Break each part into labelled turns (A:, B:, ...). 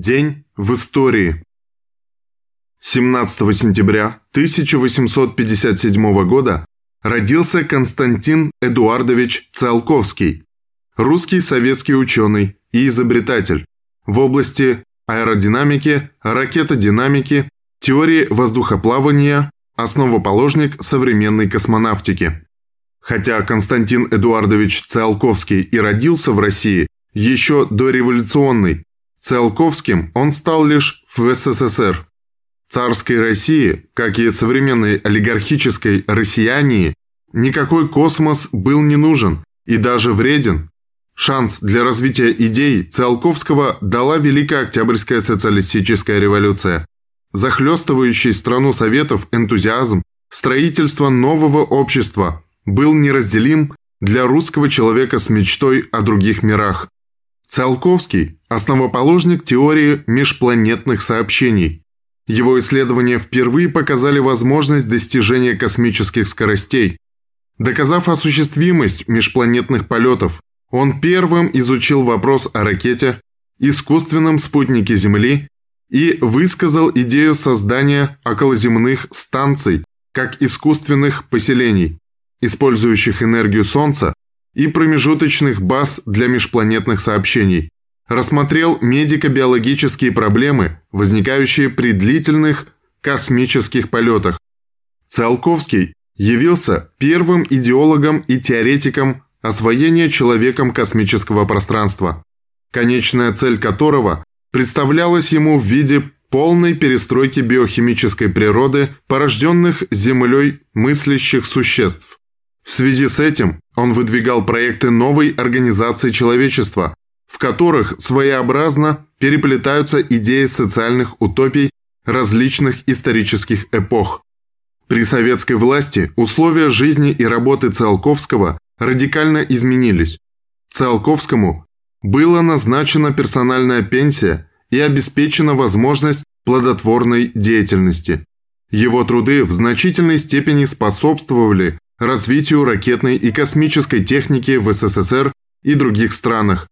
A: День в истории. 17 сентября 1857 года родился Константин Эдуардович Циолковский, русский советский ученый и изобретатель в области аэродинамики, ракетодинамики, теории воздухоплавания, основоположник современной космонавтики. Хотя Константин Эдуардович Циолковский и родился в России еще до революционной, Циолковским он стал лишь в СССР. Царской России, как и современной олигархической россиянии, никакой космос был не нужен и даже вреден. Шанс для развития идей Циолковского дала Великая Октябрьская социалистическая революция. Захлестывающий страну Советов энтузиазм строительства нового общества был неразделим для русского человека с мечтой о других мирах. Циолковский – основоположник теории межпланетных сообщений. Его исследования впервые показали возможность достижения космических скоростей. Доказав осуществимость межпланетных полетов, он первым изучил вопрос о ракете, искусственном спутнике Земли и высказал идею создания околоземных станций как искусственных поселений использующих энергию Солнца, и промежуточных баз для межпланетных сообщений. Рассмотрел медико-биологические проблемы, возникающие при длительных космических полетах. Циолковский явился первым идеологом и теоретиком освоения человеком космического пространства, конечная цель которого представлялась ему в виде полной перестройки биохимической природы порожденных Землей мыслящих существ. В связи с этим он выдвигал проекты новой организации человечества, в которых своеобразно переплетаются идеи социальных утопий различных исторических эпох. При советской власти условия жизни и работы Циолковского радикально изменились. Циолковскому была назначена персональная пенсия и обеспечена возможность плодотворной деятельности. Его труды в значительной степени способствовали развитию ракетной и космической техники в СССР и других странах.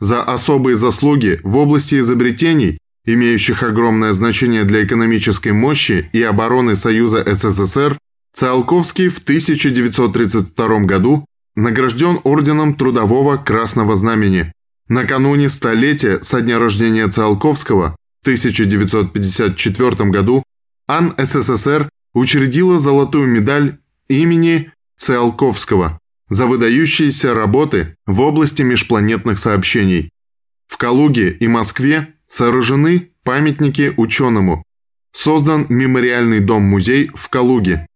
A: За особые заслуги в области изобретений, имеющих огромное значение для экономической мощи и обороны Союза СССР, Циолковский в 1932 году награжден Орденом Трудового Красного Знамени. Накануне столетия со дня рождения Циолковского в 1954 году АН СССР учредила золотую медаль имени Циолковского за выдающиеся работы в области межпланетных сообщений. В Калуге и Москве сооружены памятники ученому. Создан мемориальный дом-музей в Калуге.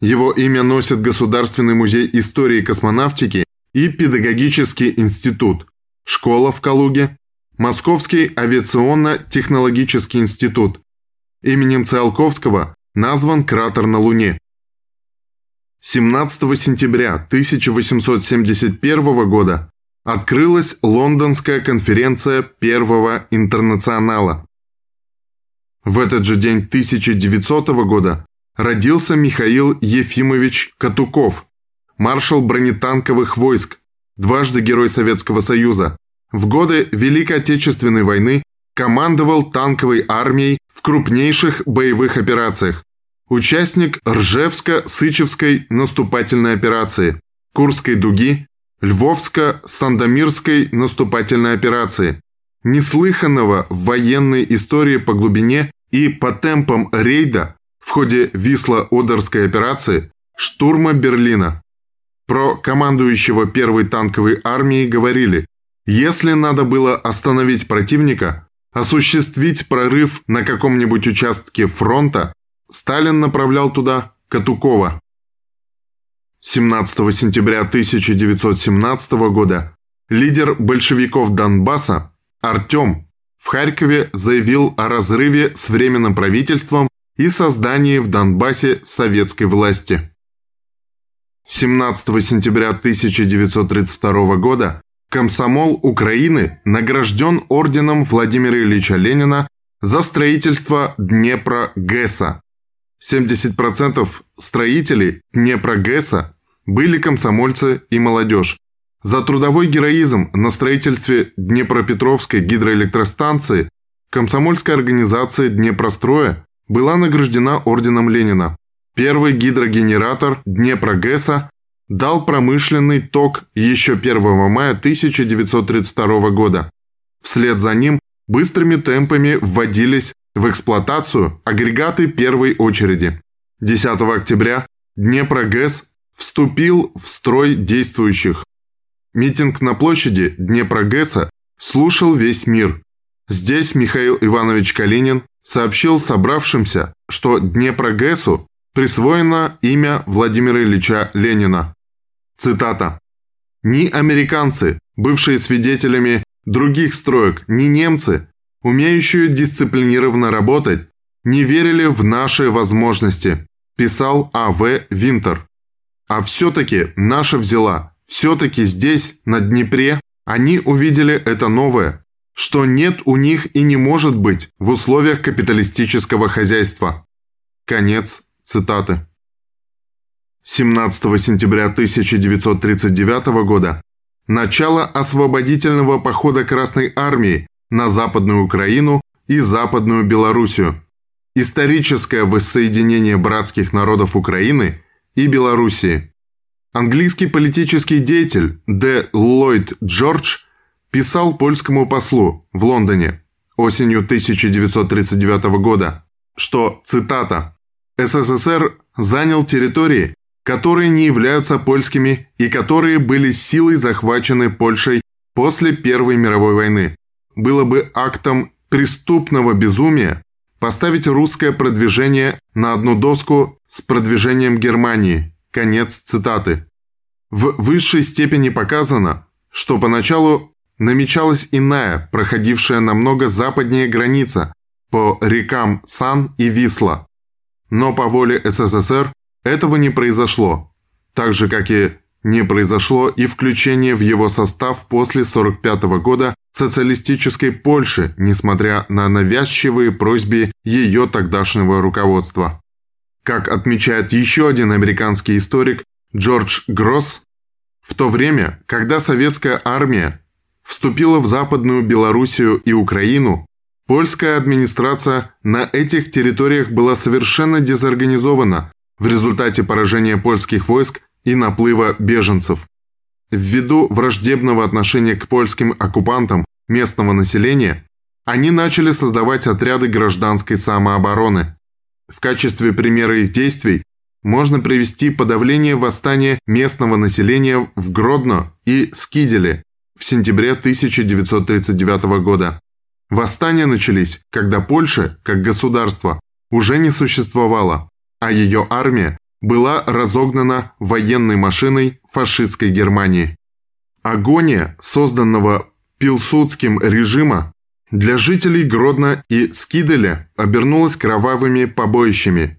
A: Его имя носит Государственный музей истории космонавтики и Педагогический институт, школа в Калуге, Московский авиационно-технологический институт. Именем Циолковского назван кратер на Луне. 17 сентября 1871 года открылась Лондонская конференция Первого интернационала. В этот же день 1900 года родился Михаил Ефимович Катуков, маршал бронетанковых войск, дважды Герой Советского Союза. В годы Великой Отечественной войны командовал танковой армией в крупнейших боевых операциях, Участник Ржевско-Сычевской наступательной операции, Курской дуги, Львовско-Сандомирской наступательной операции, неслыханного в военной истории по глубине и по темпам рейда в ходе Висло-Одерской операции штурма Берлина. Про командующего первой танковой армией говорили, если надо было остановить противника, осуществить прорыв на каком-нибудь участке фронта, Сталин направлял туда Катукова. 17 сентября 1917 года лидер большевиков Донбасса Артем в Харькове заявил о разрыве с Временным правительством и создании в Донбассе советской власти. 17 сентября 1932 года комсомол Украины награжден орденом Владимира Ильича Ленина за строительство Днепра-ГЭСа 70% строителей Днепрогэса были комсомольцы и молодежь. За трудовой героизм на строительстве Днепропетровской гидроэлектростанции комсомольская организация Днепростроя была награждена орденом Ленина. Первый гидрогенератор Днепрогэса дал промышленный ток еще 1 мая 1932 года. Вслед за ним быстрыми темпами вводились в эксплуатацию агрегаты первой очереди. 10 октября Днепрогэс вступил в строй действующих. Митинг на площади Днепрогэса слушал весь мир. Здесь Михаил Иванович Калинин сообщил собравшимся, что Днепрогэсу присвоено имя Владимира Ильича Ленина. Цитата. «Ни американцы, бывшие свидетелями других строек, ни немцы, умеющие дисциплинированно работать, не верили в наши возможности», писал А.В. Винтер. А все-таки наша взяла, все-таки здесь, на Днепре, они увидели это новое, что нет у них и не может быть в условиях капиталистического хозяйства. Конец цитаты. 17 сентября 1939 года начало освободительного похода Красной Армии на Западную Украину и Западную Белоруссию. Историческое воссоединение братских народов Украины и Белоруссии. Английский политический деятель Д. Ллойд Джордж писал польскому послу в Лондоне осенью 1939 года, что, цитата, «СССР занял территории, которые не являются польскими и которые были силой захвачены Польшей после Первой мировой войны. Было бы актом преступного безумия поставить русское продвижение на одну доску с продвижением Германии. Конец цитаты. В высшей степени показано, что поначалу намечалась иная, проходившая намного западнее граница по рекам Сан и Висла. Но по воле СССР этого не произошло, так же, как и не произошло и включение в его состав после 1945 года социалистической Польши, несмотря на навязчивые просьбы ее тогдашнего руководства. Как отмечает еще один американский историк Джордж Гросс, в то время, когда советская армия вступила в Западную Белоруссию и Украину, польская администрация на этих территориях была совершенно дезорганизована в результате поражения польских войск и наплыва беженцев. Ввиду враждебного отношения к польским оккупантам местного населения, они начали создавать отряды гражданской самообороны. В качестве примера их действий можно привести подавление восстания местного населения в Гродно и Скиделе в сентябре 1939 года. Восстания начались, когда Польша, как государство, уже не существовало, а ее армия была разогнана военной машиной фашистской Германии. Агония, созданного Пилсудским режима, для жителей Гродно и Скиделя обернулась кровавыми побоищами.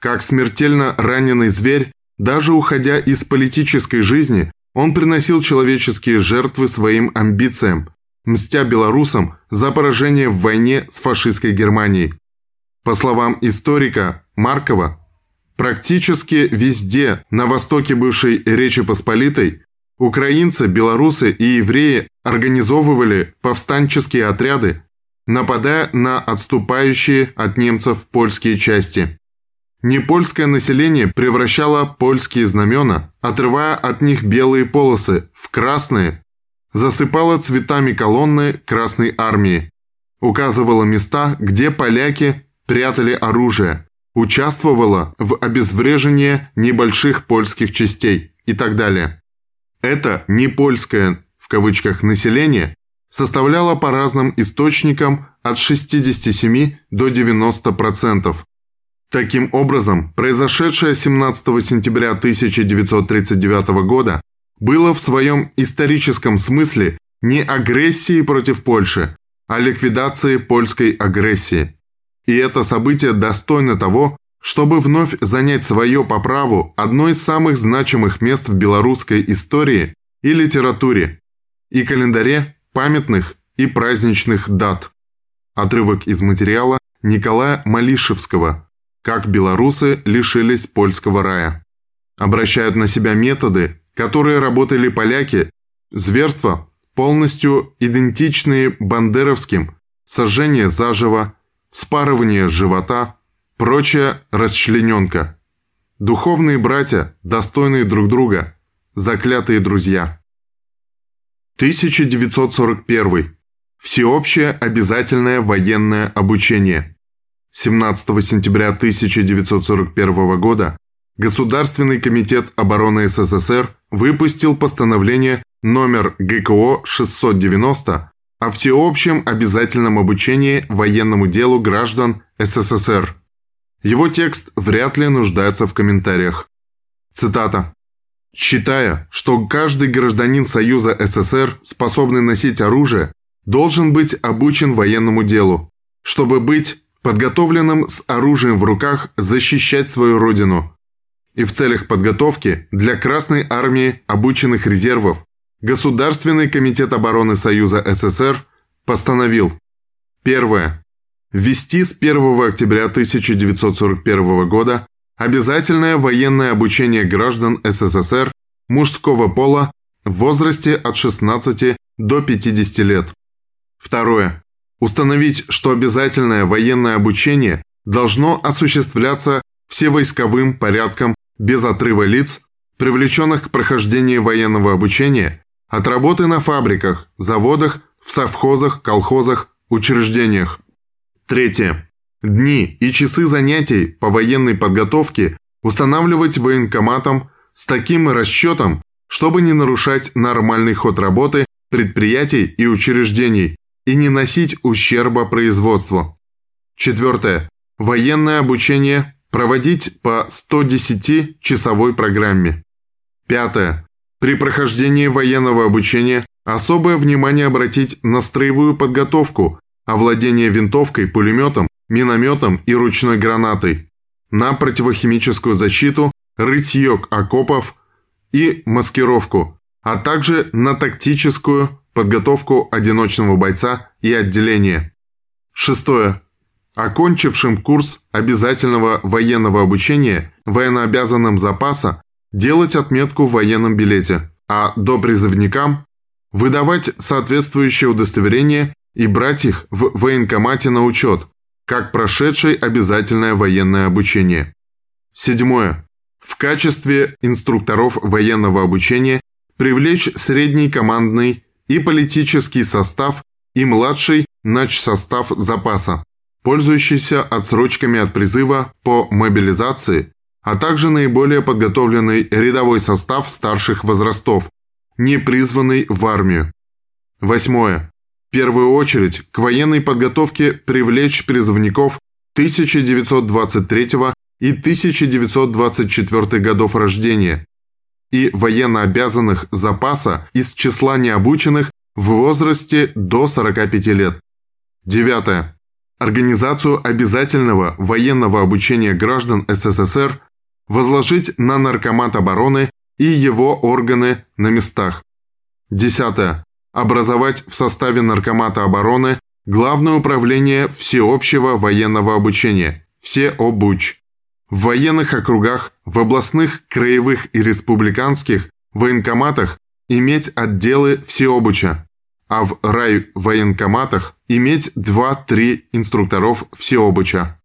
A: Как смертельно раненый зверь, даже уходя из политической жизни, он приносил человеческие жертвы своим амбициям, мстя белорусам за поражение в войне с фашистской Германией. По словам историка Маркова, Практически везде на востоке бывшей Речи Посполитой украинцы, белорусы и евреи организовывали повстанческие отряды, нападая на отступающие от немцев польские части. Непольское население превращало польские знамена, отрывая от них белые полосы в красные, засыпало цветами колонны Красной Армии, указывало места, где поляки прятали оружие, участвовала в обезврежении небольших польских частей и так далее. Это не польское в кавычках население составляло по разным источникам от 67 до 90%. Таким образом, произошедшее 17 сентября 1939 года было в своем историческом смысле не агрессией против Польши, а ликвидацией польской агрессии. И это событие достойно того, чтобы вновь занять свое по праву одно из самых значимых мест в белорусской истории и литературе, и календаре памятных и праздничных дат. Отрывок из материала Николая Малишевского «Как белорусы лишились польского рая». Обращают на себя методы, которые работали поляки, зверства, полностью идентичные бандеровским, сожжение заживо, спарывание живота, прочая расчлененка. Духовные братья, достойные друг друга, заклятые друзья. 1941. Всеобщее обязательное военное обучение. 17 сентября 1941 года Государственный комитет обороны СССР выпустил постановление номер ГКО 690 о всеобщем обязательном обучении военному делу граждан СССР. Его текст вряд ли нуждается в комментариях. Цитата. «Считая, что каждый гражданин Союза СССР, способный носить оружие, должен быть обучен военному делу, чтобы быть подготовленным с оружием в руках защищать свою родину, и в целях подготовки для Красной Армии обученных резервов Государственный комитет обороны Союза СССР постановил Первое. Ввести с 1 октября 1941 года обязательное военное обучение граждан СССР мужского пола в возрасте от 16 до 50 лет. Второе. Установить, что обязательное военное обучение должно осуществляться всевойсковым порядком без отрыва лиц, привлеченных к прохождению военного обучения, от работы на фабриках, заводах, в совхозах, колхозах, учреждениях. Третье. Дни и часы занятий по военной подготовке устанавливать военкоматом с таким расчетом, чтобы не нарушать нормальный ход работы предприятий и учреждений и не носить ущерба производству. Четвертое. Военное обучение Проводить по 110-часовой программе. Пятое. При прохождении военного обучения особое внимание обратить на строевую подготовку, овладение винтовкой, пулеметом, минометом и ручной гранатой, на противохимическую защиту, рытье окопов и маскировку, а также на тактическую подготовку одиночного бойца и отделения. Шестое окончившим курс обязательного военного обучения военнообязанным запаса делать отметку в военном билете, а до призывникам выдавать соответствующее удостоверение и брать их в военкомате на учет, как прошедший обязательное военное обучение. Седьмое. В качестве инструкторов военного обучения привлечь средний командный и политический состав и младший начсостав запаса пользующийся отсрочками от призыва по мобилизации, а также наиболее подготовленный рядовой состав старших возрастов, не призванный в армию. Восьмое. В первую очередь к военной подготовке привлечь призывников 1923 и 1924 годов рождения и военнообязанных запаса из числа необученных в возрасте до 45 лет. Девятое организацию обязательного военного обучения граждан СССР возложить на Наркомат обороны и его органы на местах. Десятое. Образовать в составе Наркомата обороны Главное управление всеобщего военного обучения, ВсеОБУЧ. В военных округах, в областных, краевых и республиканских военкоматах иметь отделы всеобуча, а в райвоенкоматах иметь 2-3 инструкторов всеобуча.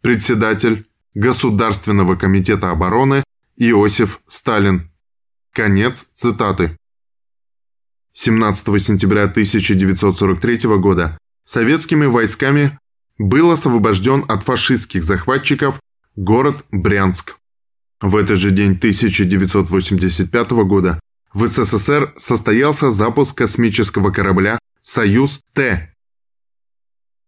A: Председатель Государственного комитета обороны Иосиф Сталин. Конец цитаты. 17 сентября 1943 года советскими войсками был освобожден от фашистских захватчиков город Брянск. В этот же день 1985 года в СССР состоялся запуск космического корабля «Союз-Т»,